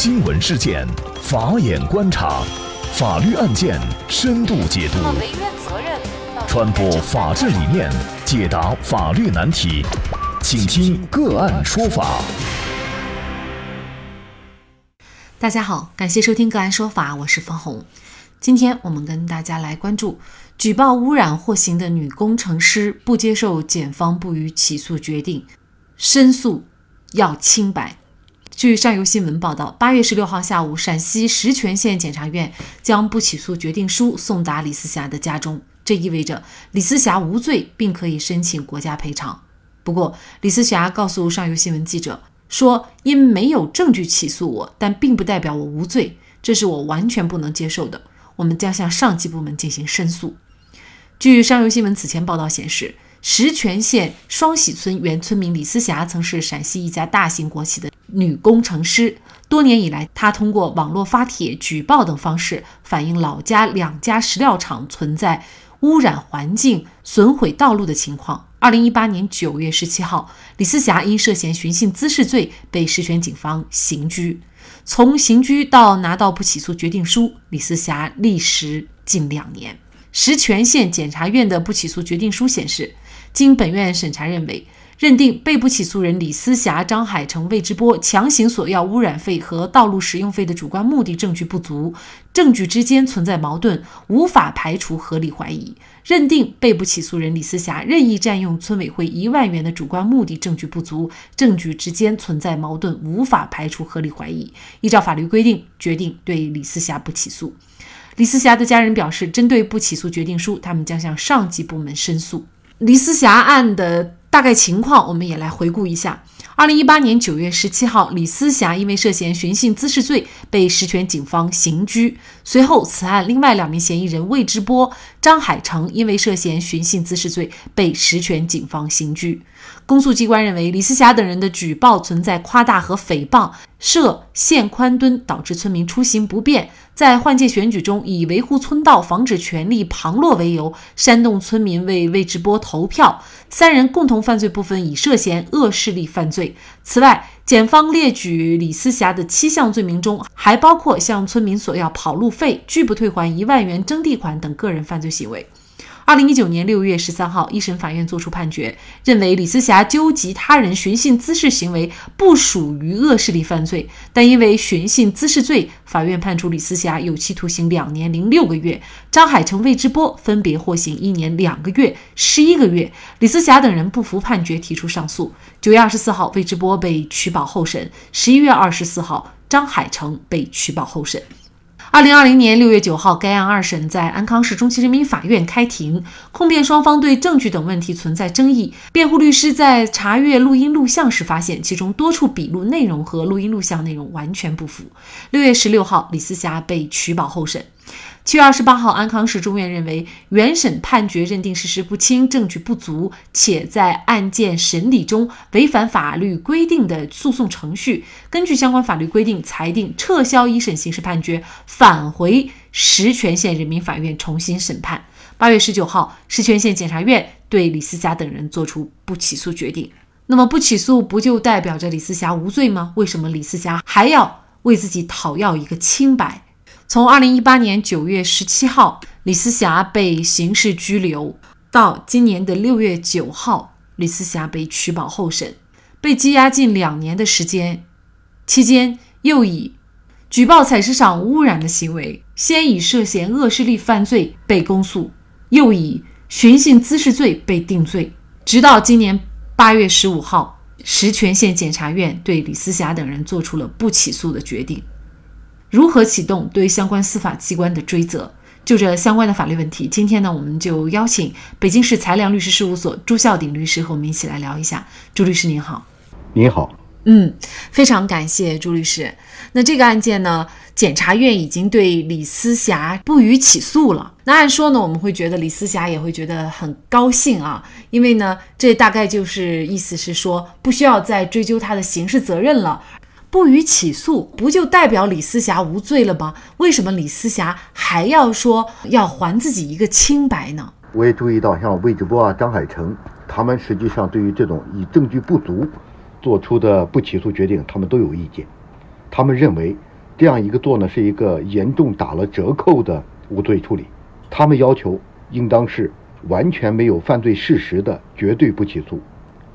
新闻事件，法眼观察，法律案件深度解读，传播法治理念，解答法律难题，请听个案说法。大家好，感谢收听个案说法，我是方红。今天我们跟大家来关注举报污染获刑的女工程师不接受检方不予起诉决定，申诉要清白。据上游新闻报道，八月十六号下午，陕西石泉县检察院将不起诉决定书送达李思霞的家中，这意味着李思霞无罪，并可以申请国家赔偿。不过，李思霞告诉上游新闻记者说：“因没有证据起诉我，但并不代表我无罪，这是我完全不能接受的。我们将向上级部门进行申诉。”据上游新闻此前报道显示，石泉县双喜村原村民李思霞曾是陕西一家大型国企的。女工程师多年以来，她通过网络发帖、举报等方式，反映老家两家石料厂存在污染环境、损毁道路的情况。二零一八年九月十七号，李思霞因涉嫌寻衅滋事罪被石泉警方刑拘。从刑拘到拿到不起诉决定书，李思霞历时近两年。石泉县检察院的不起诉决定书显示，经本院审查认为。认定被不起诉人李思霞、张海成、魏之波强行索要污染费和道路使用费的主观目的证据不足，证据之间存在矛盾，无法排除合理怀疑。认定被不起诉人李思霞任意占用村委会一万元的主观目的证据不足，证据之间存在矛盾，无法排除合理怀疑。依照法律规定，决定对李思霞不起诉。李思霞的家人表示，针对不起诉决定书，他们将向上级部门申诉。李思霞案的。大概情况，我们也来回顾一下。二零一八年九月十七号，李思霞因为涉嫌寻衅滋事罪被石泉警方刑拘。随后，此案另外两名嫌疑人魏志波、张海成因为涉嫌寻衅滋事罪被石泉警方刑拘。公诉机关认为，李思霞等人的举报存在夸大和诽谤，涉限宽墩，导致村民出行不便。在换届选举中，以维护村道、防止权力旁落为由，煽动村民为魏志波投票。三人共同犯罪部分已涉嫌恶势力犯罪。此外，检方列举李思霞的七项罪名中，还包括向村民索要跑路费、拒不退还一万元征地款等个人犯罪行为。二零一九年六月十三号，一审法院作出判决，认为李思霞纠集他人寻衅滋事行为不属于恶势力犯罪，但因为寻衅滋事罪，法院判处李思霞有期徒刑两年零六个月，张海成、魏之波分别获刑一年两个月、十一个月。李思霞等人不服判决，提出上诉。九月二十四号，魏志波被取保候审；十一月二十四号，张海成被取保候审。二零二零年六月九号，该案二审在安康市中级人民法院开庭，控辩双方对证据等问题存在争议。辩护律师在查阅录音录像时发现，其中多处笔录内容和录音录像内容完全不符。六月十六号，李思霞被取保候审。七月二十八号，安康市中院认为，原审判决认定事实不清、证据不足，且在案件审理中违反法律规定的诉讼程序，根据相关法律规定，裁定撤销一审刑事判决，返回石泉县人民法院重新审判。八月十九号，石泉县检察院对李思霞等人作出不起诉决定。那么，不起诉不就代表着李思霞无罪吗？为什么李思霞还要为自己讨要一个清白？从二零一八年九月十七号，李思霞被刑事拘留，到今年的六月九号，李思霞被取保候审，被羁押近两年的时间，期间又以举报采石场污染的行为，先以涉嫌恶势力犯罪被公诉，又以寻衅滋事罪被定罪，直到今年八月十五号，石泉县检察院对李思霞等人做出了不起诉的决定。如何启动对相关司法机关的追责？就这相关的法律问题，今天呢，我们就邀请北京市才良律师事务所朱孝鼎律师和我们一起来聊一下。朱律师您好，您好，嗯，非常感谢朱律师。那这个案件呢，检察院已经对李思霞不予起诉了。那按说呢，我们会觉得李思霞也会觉得很高兴啊，因为呢，这大概就是意思是说，不需要再追究她的刑事责任了。不予起诉，不就代表李思霞无罪了吗？为什么李思霞还要说要还自己一个清白呢？我也注意到，像魏志波啊、张海成，他们实际上对于这种以证据不足做出的不起诉决定，他们都有意见。他们认为这样一个做呢，是一个严重打了折扣的无罪处理。他们要求应当是完全没有犯罪事实的绝对不起诉，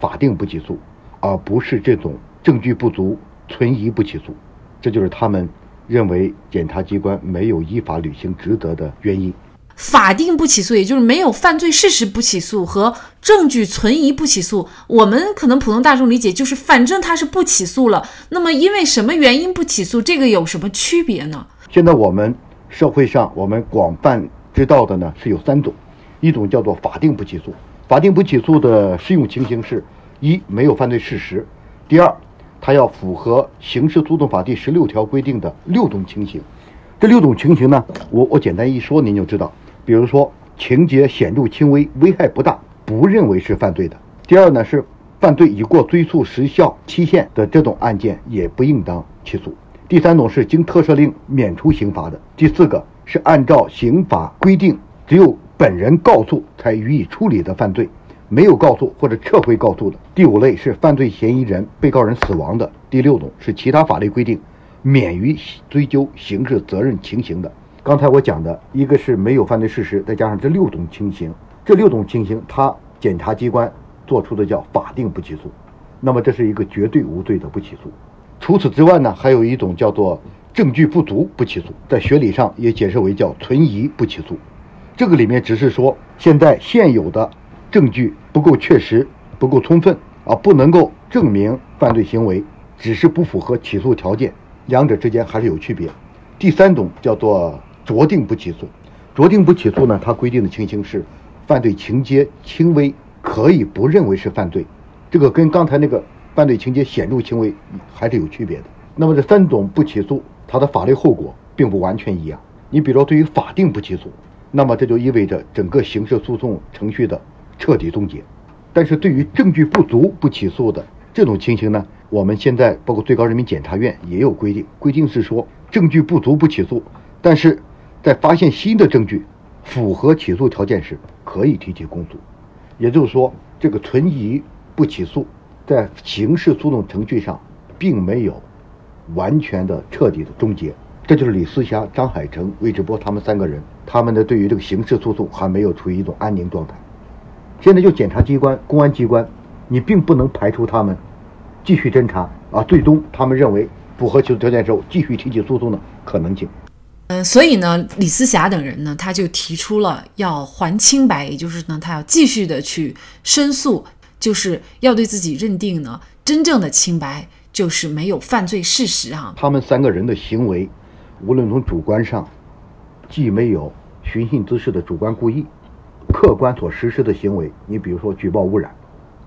法定不起诉，而不是这种证据不足、存疑不起诉。这就是他们认为检察机关没有依法履行职责的原因。法定不起诉，也就是没有犯罪事实不起诉和证据存疑不起诉。我们可能普通大众理解就是，反正他是不起诉了。那么因为什么原因不起诉？这个有什么区别呢？现在我们社会上我们广泛知道的呢是有三种，一种叫做法定不起诉。法定不起诉的适用情形是：一没有犯罪事实；第二，它要符合刑事诉讼法第十六条规定的六种情形。这六种情形呢，我我简单一说，您就知道。比如说，情节显著轻微，危害不大，不认为是犯罪的。第二呢，是犯罪已过追诉时效期限的这种案件，也不应当起诉。第三种是经特赦令免除刑罚的。第四个是按照刑法规定，只有本人告诉才予以处理的犯罪，没有告诉或者撤回告诉的。第五类是犯罪嫌疑人、被告人死亡的。第六种是其他法律规定免于追究刑事责任情形的。刚才我讲的一个是没有犯罪事实，再加上这六种情形，这六种情形，他检察机关做出的叫法定不起诉，那么这是一个绝对无罪的不起诉。除此之外呢，还有一种叫做证据不足不起诉，在学理上也解释为叫存疑不起诉。这个里面只是说现在现有的证据不够确实、不够充分啊，不能够证明犯罪行为，只是不符合起诉条件，两者之间还是有区别。第三种叫做。酌定不起诉，酌定不起诉呢？它规定的情形是，犯罪情节轻微，可以不认为是犯罪。这个跟刚才那个犯罪情节显著轻微还是有区别的。那么这三种不起诉，它的法律后果并不完全一样。你比如说，对于法定不起诉，那么这就意味着整个刑事诉讼程序的彻底终结。但是对于证据不足不起诉的这种情形呢，我们现在包括最高人民检察院也有规定，规定是说证据不足不起诉，但是。在发现新的证据符合起诉条件时，可以提起公诉。也就是说，这个存疑不起诉，在刑事诉讼程序上，并没有完全的彻底的终结。这就是李思霞、张海成、魏志波他们三个人，他们的对于这个刑事诉讼还没有处于一种安宁状态。现在就检察机关、公安机关，你并不能排除他们继续侦查啊，最终他们认为符合起诉条件之后，继续提起诉讼的可能性。嗯，所以呢，李思霞等人呢，他就提出了要还清白，也就是呢，他要继续的去申诉，就是要对自己认定呢，真正的清白就是没有犯罪事实啊。他们三个人的行为，无论从主观上，既没有寻衅滋事的主观故意，客观所实施的行为，你比如说举报污染，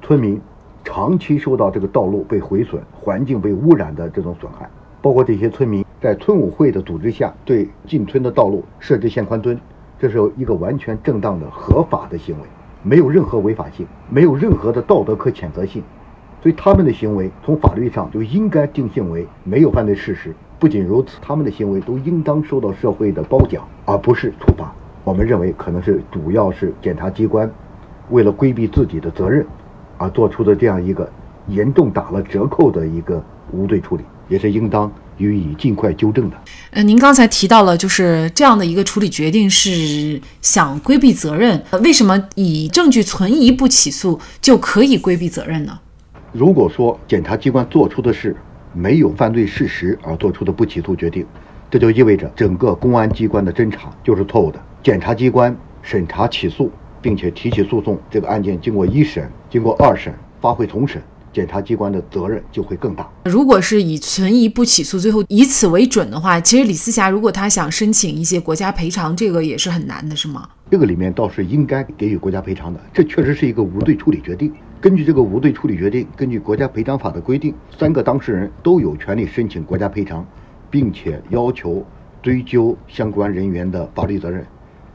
村民长期受到这个道路被毁损、环境被污染的这种损害。包括这些村民在村委会的组织下，对进村的道路设置限宽墩，这是一个完全正当的、合法的行为，没有任何违法性，没有任何的道德可谴责性，所以他们的行为从法律上就应该定性为没有犯罪事实。不仅如此，他们的行为都应当受到社会的褒奖，而不是处罚。我们认为，可能是主要是检察机关为了规避自己的责任，而做出的这样一个严重打了折扣的一个无罪处理。也是应当予以尽快纠正的。呃，您刚才提到了，就是这样的一个处理决定是想规避责任。为什么以证据存疑不起诉就可以规避责任呢？如果说检察机关做出的是没有犯罪事实而做出的不起诉决定，这就意味着整个公安机关的侦查就是错误的。检察机关审查起诉并且提起诉讼，这个案件经过一审、经过二审、发回重审。检察机关的责任就会更大。如果是以存疑不起诉，最后以此为准的话，其实李思霞如果她想申请一些国家赔偿，这个也是很难的，是吗？这个里面倒是应该给予国家赔偿的，这确实是一个无罪处理决定。根据这个无罪处理决定，根据国家赔偿法的规定，三个当事人都有权利申请国家赔偿，并且要求追究相关人员的法律责任。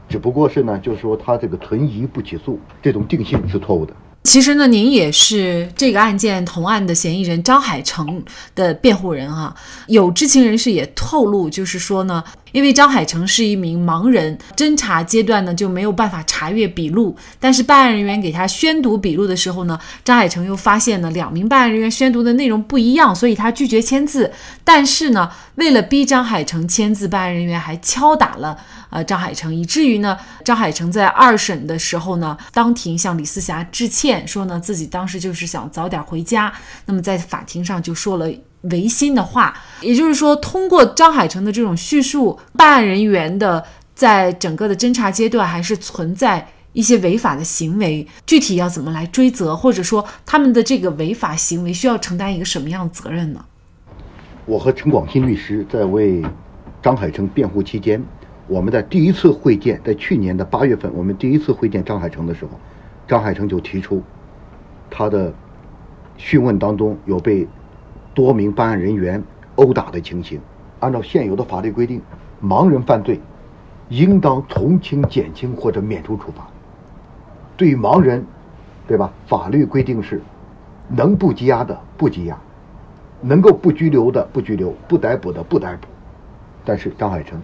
只不过是呢，就是说他这个存疑不起诉这种定性是错误的。其实呢，您也是这个案件同案的嫌疑人张海成的辩护人啊。有知情人士也透露，就是说呢，因为张海成是一名盲人，侦查阶段呢就没有办法查阅笔录。但是办案人员给他宣读笔录的时候呢，张海成又发现呢两名办案人员宣读的内容不一样，所以他拒绝签字。但是呢，为了逼张海成签字，办案人员还敲打了呃张海成，以至于呢张海成在二审的时候呢当庭向李思霞致歉，说呢自己当时就是想早点回家。那么在法庭上就说了。违心的话，也就是说，通过张海成的这种叙述，办案人员的在整个的侦查阶段还是存在一些违法的行为。具体要怎么来追责，或者说他们的这个违法行为需要承担一个什么样的责任呢？我和陈广新律师在为张海成辩护期间，我们在第一次会见，在去年的八月份，我们第一次会见张海成的时候，张海成就提出他的讯问当中有被。多名办案人员殴打的情形，按照现有的法律规定，盲人犯罪应当从轻、减轻或者免除处罚。对于盲人，对吧？法律规定是能不羁押的不羁押，能够不拘留的不拘留，不逮捕的不逮捕。但是张海成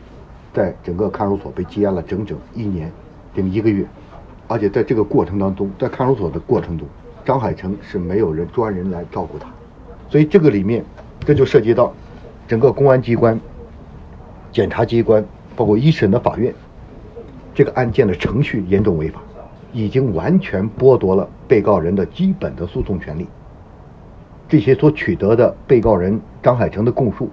在整个看守所被羁押了整整一年零一个月，而且在这个过程当中，在看守所的过程中，张海成是没有人专人来照顾他。所以这个里面，这就涉及到整个公安机关、检察机关，包括一审的法院，这个案件的程序严重违法，已经完全剥夺了被告人的基本的诉讼权利。这些所取得的被告人张海成的供述，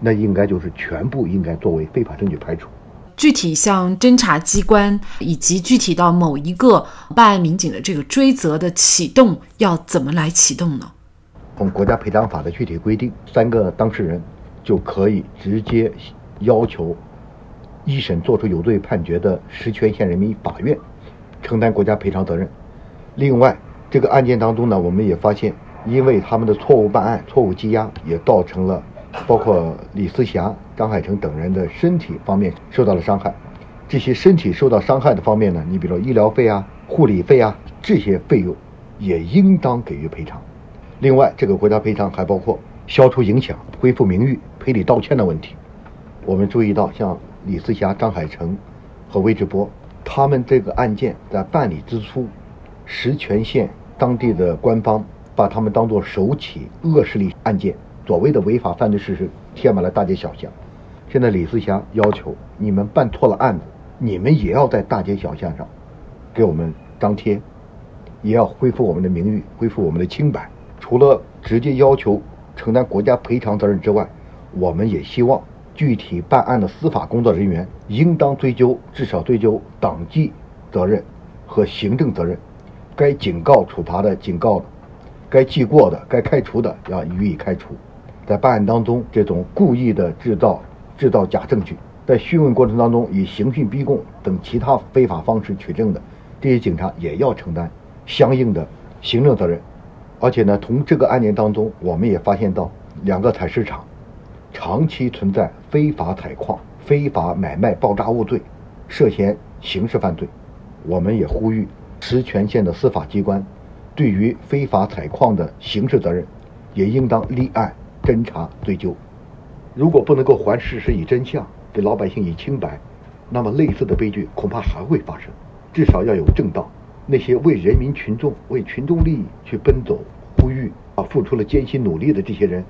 那应该就是全部应该作为非法证据排除。具体像侦查机关以及具体到某一个办案民警的这个追责的启动，要怎么来启动呢？国家赔偿法的具体规定，三个当事人就可以直接要求一审作出有罪判决的石泉县人民法院承担国家赔偿责任。另外，这个案件当中呢，我们也发现，因为他们的错误办案、错误羁押，也造成了包括李思霞、张海成等人的身体方面受到了伤害。这些身体受到伤害的方面呢，你比如说医疗费啊、护理费啊这些费用，也应当给予赔偿。另外，这个国家赔偿还包括消除影响、恢复名誉、赔礼道歉的问题。我们注意到，像李思霞、张海成和魏志波，他们这个案件在办理之初，石泉县当地的官方把他们当作首起恶势力案件，所谓的违法犯罪事实贴满了大街小巷。现在李思霞要求你们办错了案子，你们也要在大街小巷上给我们张贴，也要恢复我们的名誉，恢复我们的清白。除了直接要求承担国家赔偿责任之外，我们也希望具体办案的司法工作人员应当追究，至少追究党纪责任和行政责任。该警告处罚的警告的，该记过的，该开除的要予以开除。在办案当中，这种故意的制造制造假证据，在讯问过程当中以刑讯逼供等其他非法方式取证的，这些警察也要承担相应的行政责任。而且呢，从这个案件当中，我们也发现到两个采石场长期存在非法采矿、非法买卖爆炸物罪，涉嫌刑事犯罪。我们也呼吁石泉县的司法机关，对于非法采矿的刑事责任，也应当立案侦查追究。如果不能够还事实以真相，给老百姓以清白，那么类似的悲剧恐怕还会发生。至少要有正道。那些为人民群众、为群众利益去奔走、呼吁啊，付出了艰辛努力的这些人，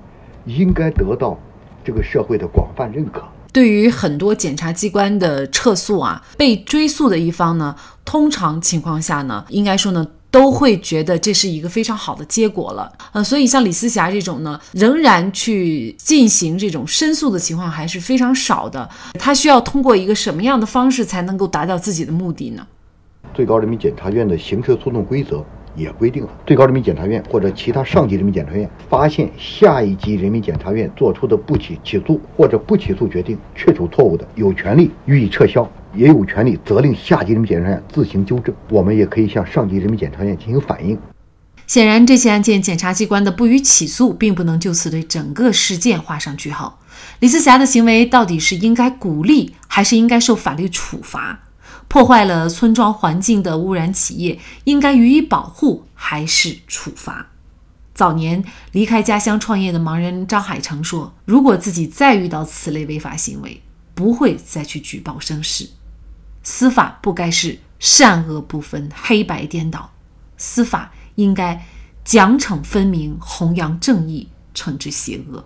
应该得到这个社会的广泛认可。对于很多检察机关的撤诉啊，被追诉的一方呢，通常情况下呢，应该说呢，都会觉得这是一个非常好的结果了。呃，所以像李思霞这种呢，仍然去进行这种申诉的情况还是非常少的。他需要通过一个什么样的方式才能够达到自己的目的呢？最高人民检察院的刑事诉讼规则也规定了，最高人民检察院或者其他上级人民检察院发现下一级人民检察院作出的不起起诉或者不起诉决定确属错误的，有权利予以撤销，也有权利责令下级人民检察院自行纠正。我们也可以向上级人民检察院进行反映。显然，这起案件检察机关的不予起诉，并不能就此对整个事件画上句号。李思霞的行为到底是应该鼓励，还是应该受法律处罚？破坏了村庄环境的污染企业，应该予以保护还是处罚？早年离开家乡创业的盲人张海成说：“如果自己再遇到此类违法行为，不会再去举报生事。司法不该是善恶不分、黑白颠倒，司法应该奖惩分明、弘扬正义、惩治邪恶。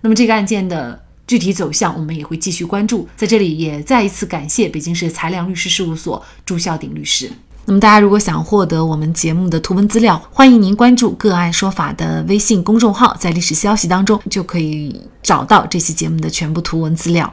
那么这个案件的具体走向，我们也会继续关注。在这里也再一次感谢北京市财良律师事务所朱孝鼎律师。那么大家如果想获得我们节目的图文资料，欢迎您关注“个案说法”的微信公众号，在历史消息当中就可以找到这期节目的全部图文资料。